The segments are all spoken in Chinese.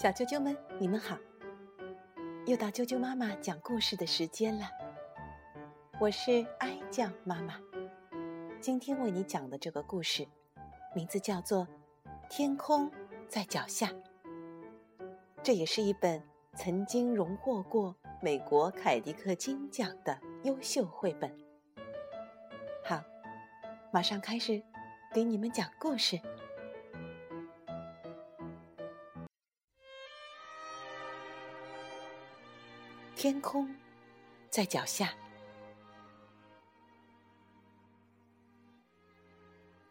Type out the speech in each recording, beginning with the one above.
小啾啾们，你们好！又到啾啾妈妈讲故事的时间了。我是哀酱妈妈，今天为你讲的这个故事，名字叫做《天空在脚下》。这也是一本曾经荣获过美国凯迪克金奖的优秀绘本。好，马上开始给你们讲故事。天空在脚下。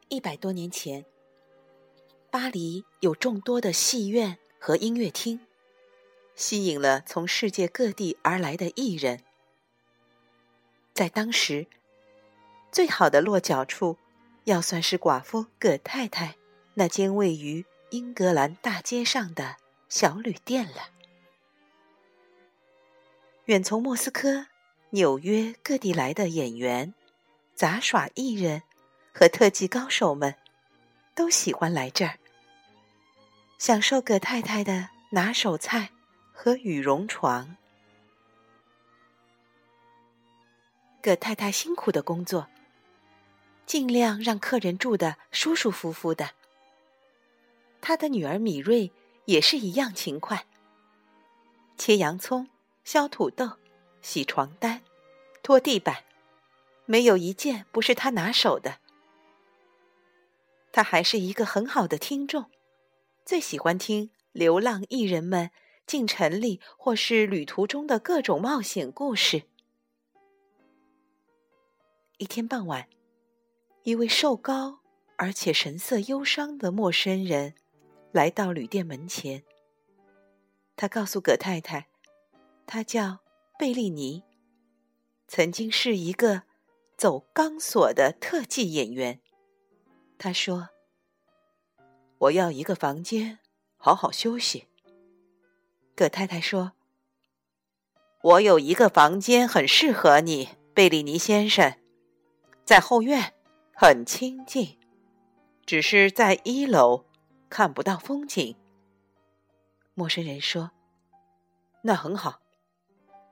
一百多年前，巴黎有众多的戏院和音乐厅，吸引了从世界各地而来的艺人。在当时，最好的落脚处，要算是寡妇葛太太那间位于英格兰大街上的小旅店了。远从莫斯科、纽约各地来的演员、杂耍艺人和特技高手们，都喜欢来这儿，享受葛太太的拿手菜和羽绒床。葛太太辛苦的工作，尽量让客人住的舒舒服服的。她的女儿米瑞也是一样勤快，切洋葱。削土豆、洗床单、拖地板，没有一件不是他拿手的。他还是一个很好的听众，最喜欢听流浪艺人们进城里或是旅途中的各种冒险故事。一天傍晚，一位瘦高而且神色忧伤的陌生人来到旅店门前。他告诉葛太太。他叫贝利尼，曾经是一个走钢索的特技演员。他说：“我要一个房间，好好休息。”葛太太说：“我有一个房间很适合你，贝利尼先生，在后院，很清静，只是在一楼看不到风景。”陌生人说：“那很好。”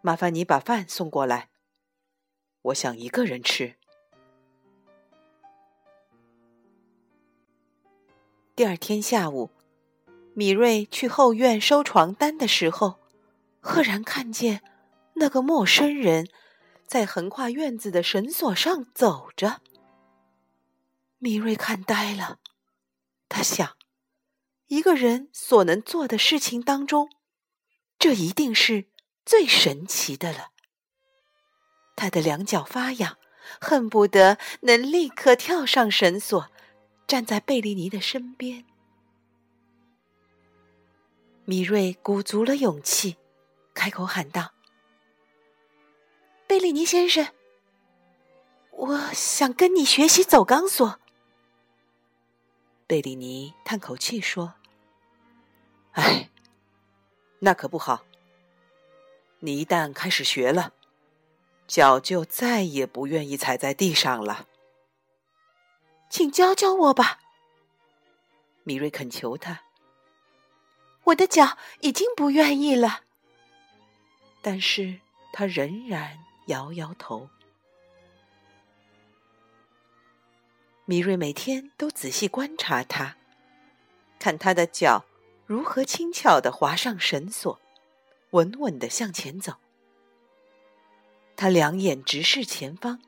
麻烦你把饭送过来，我想一个人吃。第二天下午，米瑞去后院收床单的时候，赫然看见那个陌生人在横跨院子的绳索上走着。米瑞看呆了，他想，一个人所能做的事情当中，这一定是。最神奇的了，他的两脚发痒，恨不得能立刻跳上绳索，站在贝利尼的身边。米瑞鼓足了勇气，开口喊道：“贝利尼先生，我想跟你学习走钢索。”贝利尼叹口气说：“哎，那可不好。”你一旦开始学了，脚就再也不愿意踩在地上了。请教教我吧，米瑞恳求他。我的脚已经不愿意了，但是他仍然摇摇头。米瑞每天都仔细观察他，看他的脚如何轻巧的滑上绳索。稳稳的向前走，他两眼直视前方，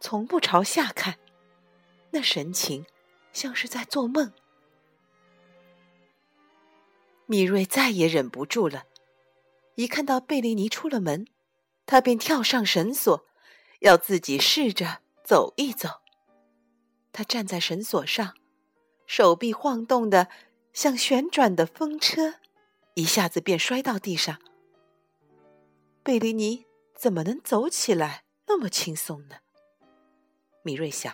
从不朝下看，那神情像是在做梦。米瑞再也忍不住了，一看到贝利尼出了门，他便跳上绳索，要自己试着走一走。他站在绳索上，手臂晃动的像旋转的风车，一下子便摔到地上。贝利尼怎么能走起来那么轻松呢？米瑞想。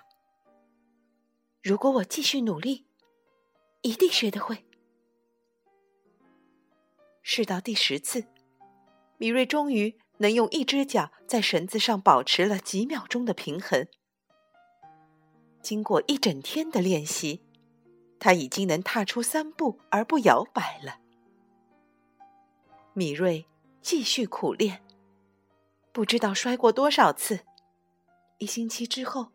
如果我继续努力，一定学得会。试到第十次，米瑞终于能用一只脚在绳子上保持了几秒钟的平衡。经过一整天的练习，他已经能踏出三步而不摇摆了。米瑞继续苦练，不知道摔过多少次。一星期之后，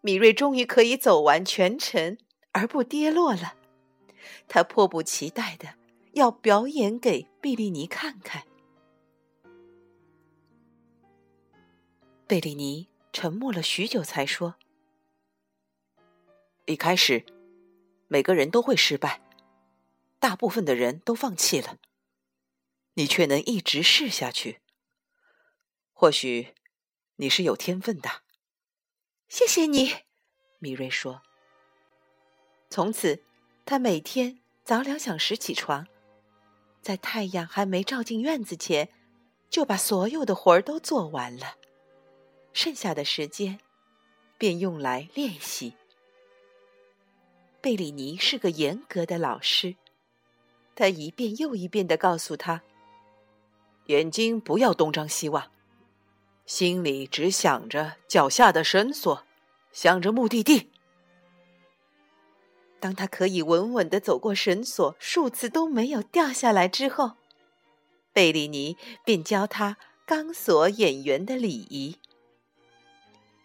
米瑞终于可以走完全程而不跌落了。他迫不及待的要表演给贝利尼看看。贝利尼沉默了许久，才说：“一开始，每个人都会失败，大部分的人都放弃了。你却能一直试下去，或许你是有天分的。”谢谢你，米瑞说。从此，他每天早两小时起床，在太阳还没照进院子前，就把所有的活儿都做完了。剩下的时间，便用来练习。贝里尼是个严格的老师，他一遍又一遍的告诉他：“眼睛不要东张西望，心里只想着脚下的绳索，想着目的地。”当他可以稳稳的走过绳索，数次都没有掉下来之后，贝里尼便教他钢索演员的礼仪。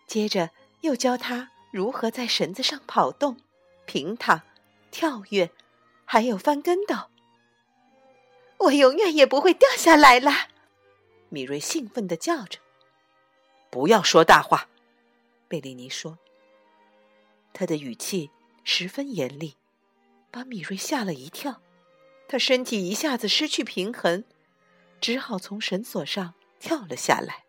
接着又教他如何在绳子上跑动、平躺、跳跃，还有翻跟斗。我永远也不会掉下来了，米瑞兴奋的叫着。不要说大话，贝利尼说。他的语气十分严厉，把米瑞吓了一跳。他身体一下子失去平衡，只好从绳索上跳了下来。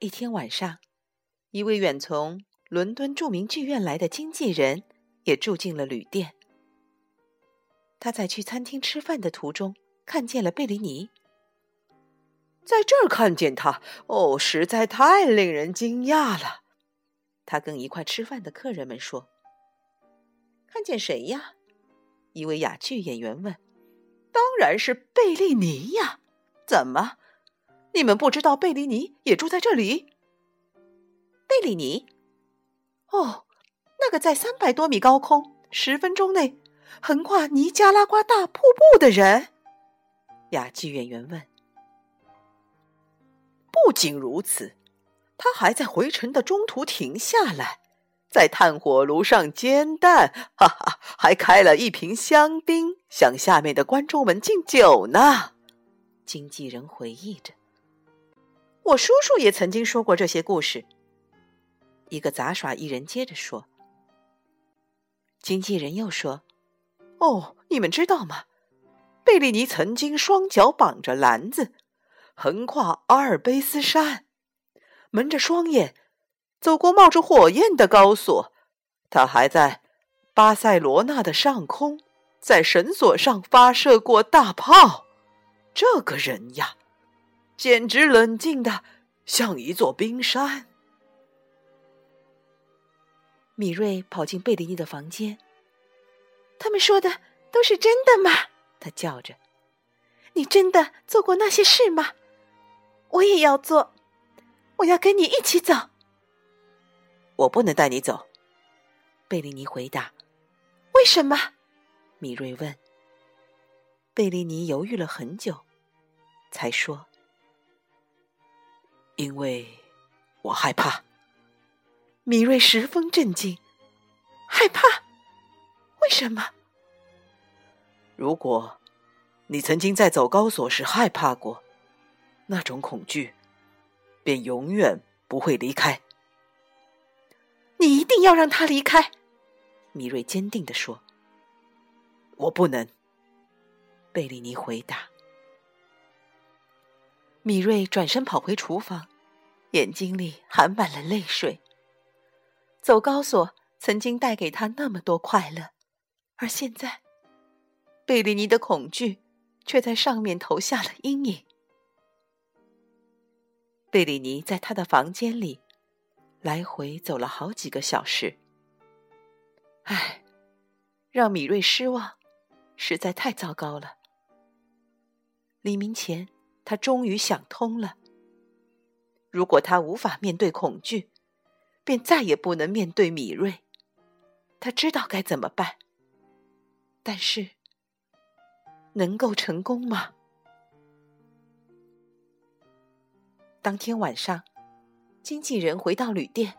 一天晚上，一位远从伦敦著名剧院来的经纪人也住进了旅店。他在去餐厅吃饭的途中看见了贝里尼，在这儿看见他，哦，实在太令人惊讶了。他跟一块吃饭的客人们说：“看见谁呀？”一位哑剧演员问。“当然是贝利尼呀！怎么？”你们不知道贝利尼也住在这里？贝利尼，哦，那个在三百多米高空、十分钟内横跨尼加拉瓜大瀑布的人。哑剧演员问。不仅如此，他还在回程的中途停下来，在炭火炉上煎蛋，哈哈，还开了一瓶香槟，向下面的观众们敬酒呢。经纪人回忆着。我叔叔也曾经说过这些故事。一个杂耍艺人接着说：“经纪人又说，哦，你们知道吗？贝利尼曾经双脚绑着篮子，横跨阿尔卑斯山，蒙着双眼，走过冒着火焰的高索。他还在巴塞罗那的上空，在绳索上发射过大炮。这个人呀！”简直冷静的像一座冰山。米瑞跑进贝利尼的房间。他们说的都是真的吗？他叫着：“你真的做过那些事吗？我也要做，我要跟你一起走。”我不能带你走，贝利尼回答。“为什么？”米瑞问。贝利尼犹豫了很久，才说。因为我害怕，米瑞十分震惊。害怕？为什么？如果你曾经在走高索时害怕过，那种恐惧便永远不会离开。你一定要让他离开，米瑞坚定地说。我不能，贝利尼回答。米瑞转身跑回厨房，眼睛里含满了泪水。走高索曾经带给他那么多快乐，而现在，贝利尼的恐惧却在上面投下了阴影。贝里尼在他的房间里来回走了好几个小时。唉，让米瑞失望，实在太糟糕了。黎明前。他终于想通了：如果他无法面对恐惧，便再也不能面对米瑞。他知道该怎么办，但是能够成功吗？当天晚上，经纪人回到旅店，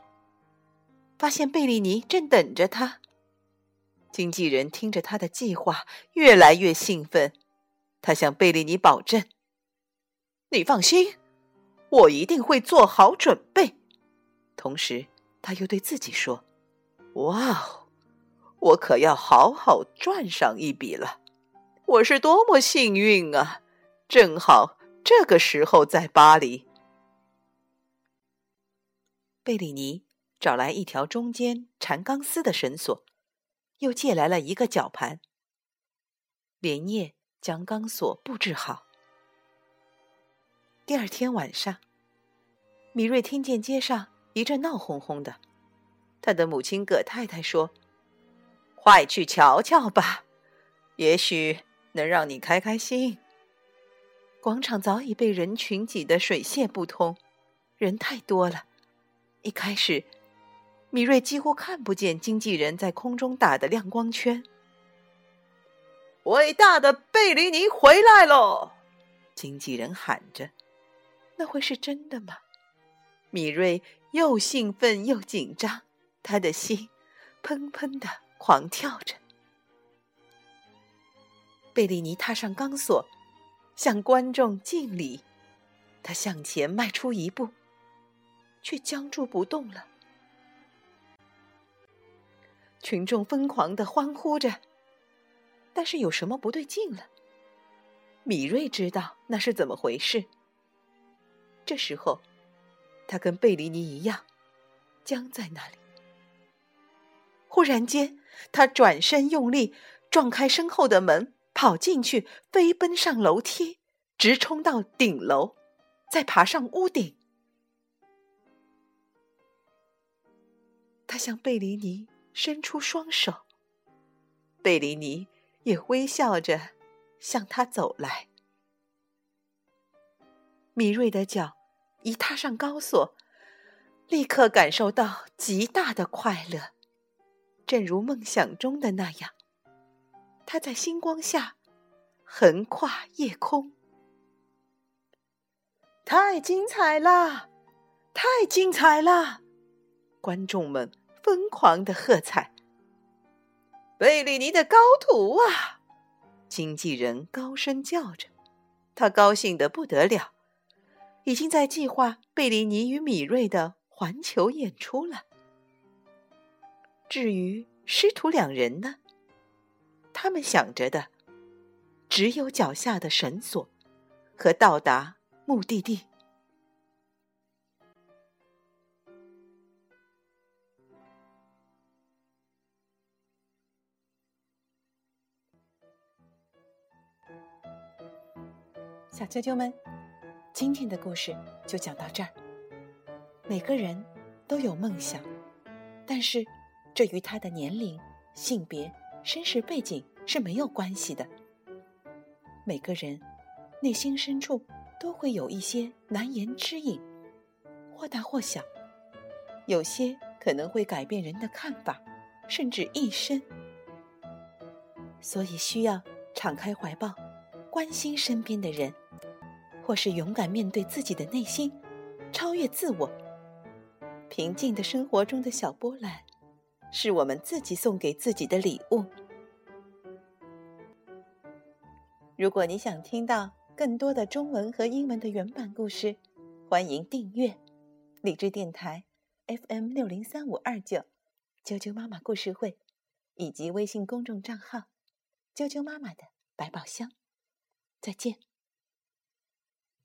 发现贝利尼正等着他。经纪人听着他的计划，越来越兴奋。他向贝利尼保证：“你放心，我一定会做好准备。”同时，他又对自己说：“哇哦，我可要好好赚上一笔了！我是多么幸运啊！正好这个时候在巴黎。”贝里尼找来一条中间缠钢丝的绳索，又借来了一个绞盘，连夜将钢索布置好。第二天晚上，米瑞听见街上一阵闹哄哄的，他的母亲葛太太说：“快去瞧瞧吧，也许能让你开开心。”广场早已被人群挤得水泄不通，人太多了。一开始，米瑞几乎看不见经纪人在空中打的亮光圈。伟大的贝里尼回来喽！经纪人喊着：“那会是真的吗？”米瑞又兴奋又紧张，他的心砰砰的狂跳着。贝里尼踏上钢索，向观众敬礼，他向前迈出一步。却僵住不动了。群众疯狂的欢呼着，但是有什么不对劲了？米瑞知道那是怎么回事。这时候，他跟贝里尼一样，僵在那里。忽然间，他转身用力撞开身后的门，跑进去，飞奔上楼梯，直冲到顶楼，再爬上屋顶。他向贝里尼伸出双手，贝里尼也微笑着向他走来。米瑞的脚一踏上高索，立刻感受到极大的快乐，正如梦想中的那样，他在星光下横跨夜空。太精彩了！太精彩了！观众们疯狂的喝彩。贝里尼的高徒啊！经纪人高声叫着，他高兴的不得了，已经在计划贝里尼与米瑞的环球演出了。至于师徒两人呢？他们想着的只有脚下的绳索和到达目的地。小啾啾们，今天的故事就讲到这儿。每个人都有梦想，但是这与他的年龄、性别、身世背景是没有关系的。每个人内心深处都会有一些难言之隐，或大或小，有些可能会改变人的看法，甚至一生。所以需要敞开怀抱，关心身边的人。或是勇敢面对自己的内心，超越自我。平静的生活中的小波澜，是我们自己送给自己的礼物。如果你想听到更多的中文和英文的原版故事，欢迎订阅理智电台 FM 六零三五二九啾啾妈妈故事会，以及微信公众账号啾啾妈妈的百宝箱。再见。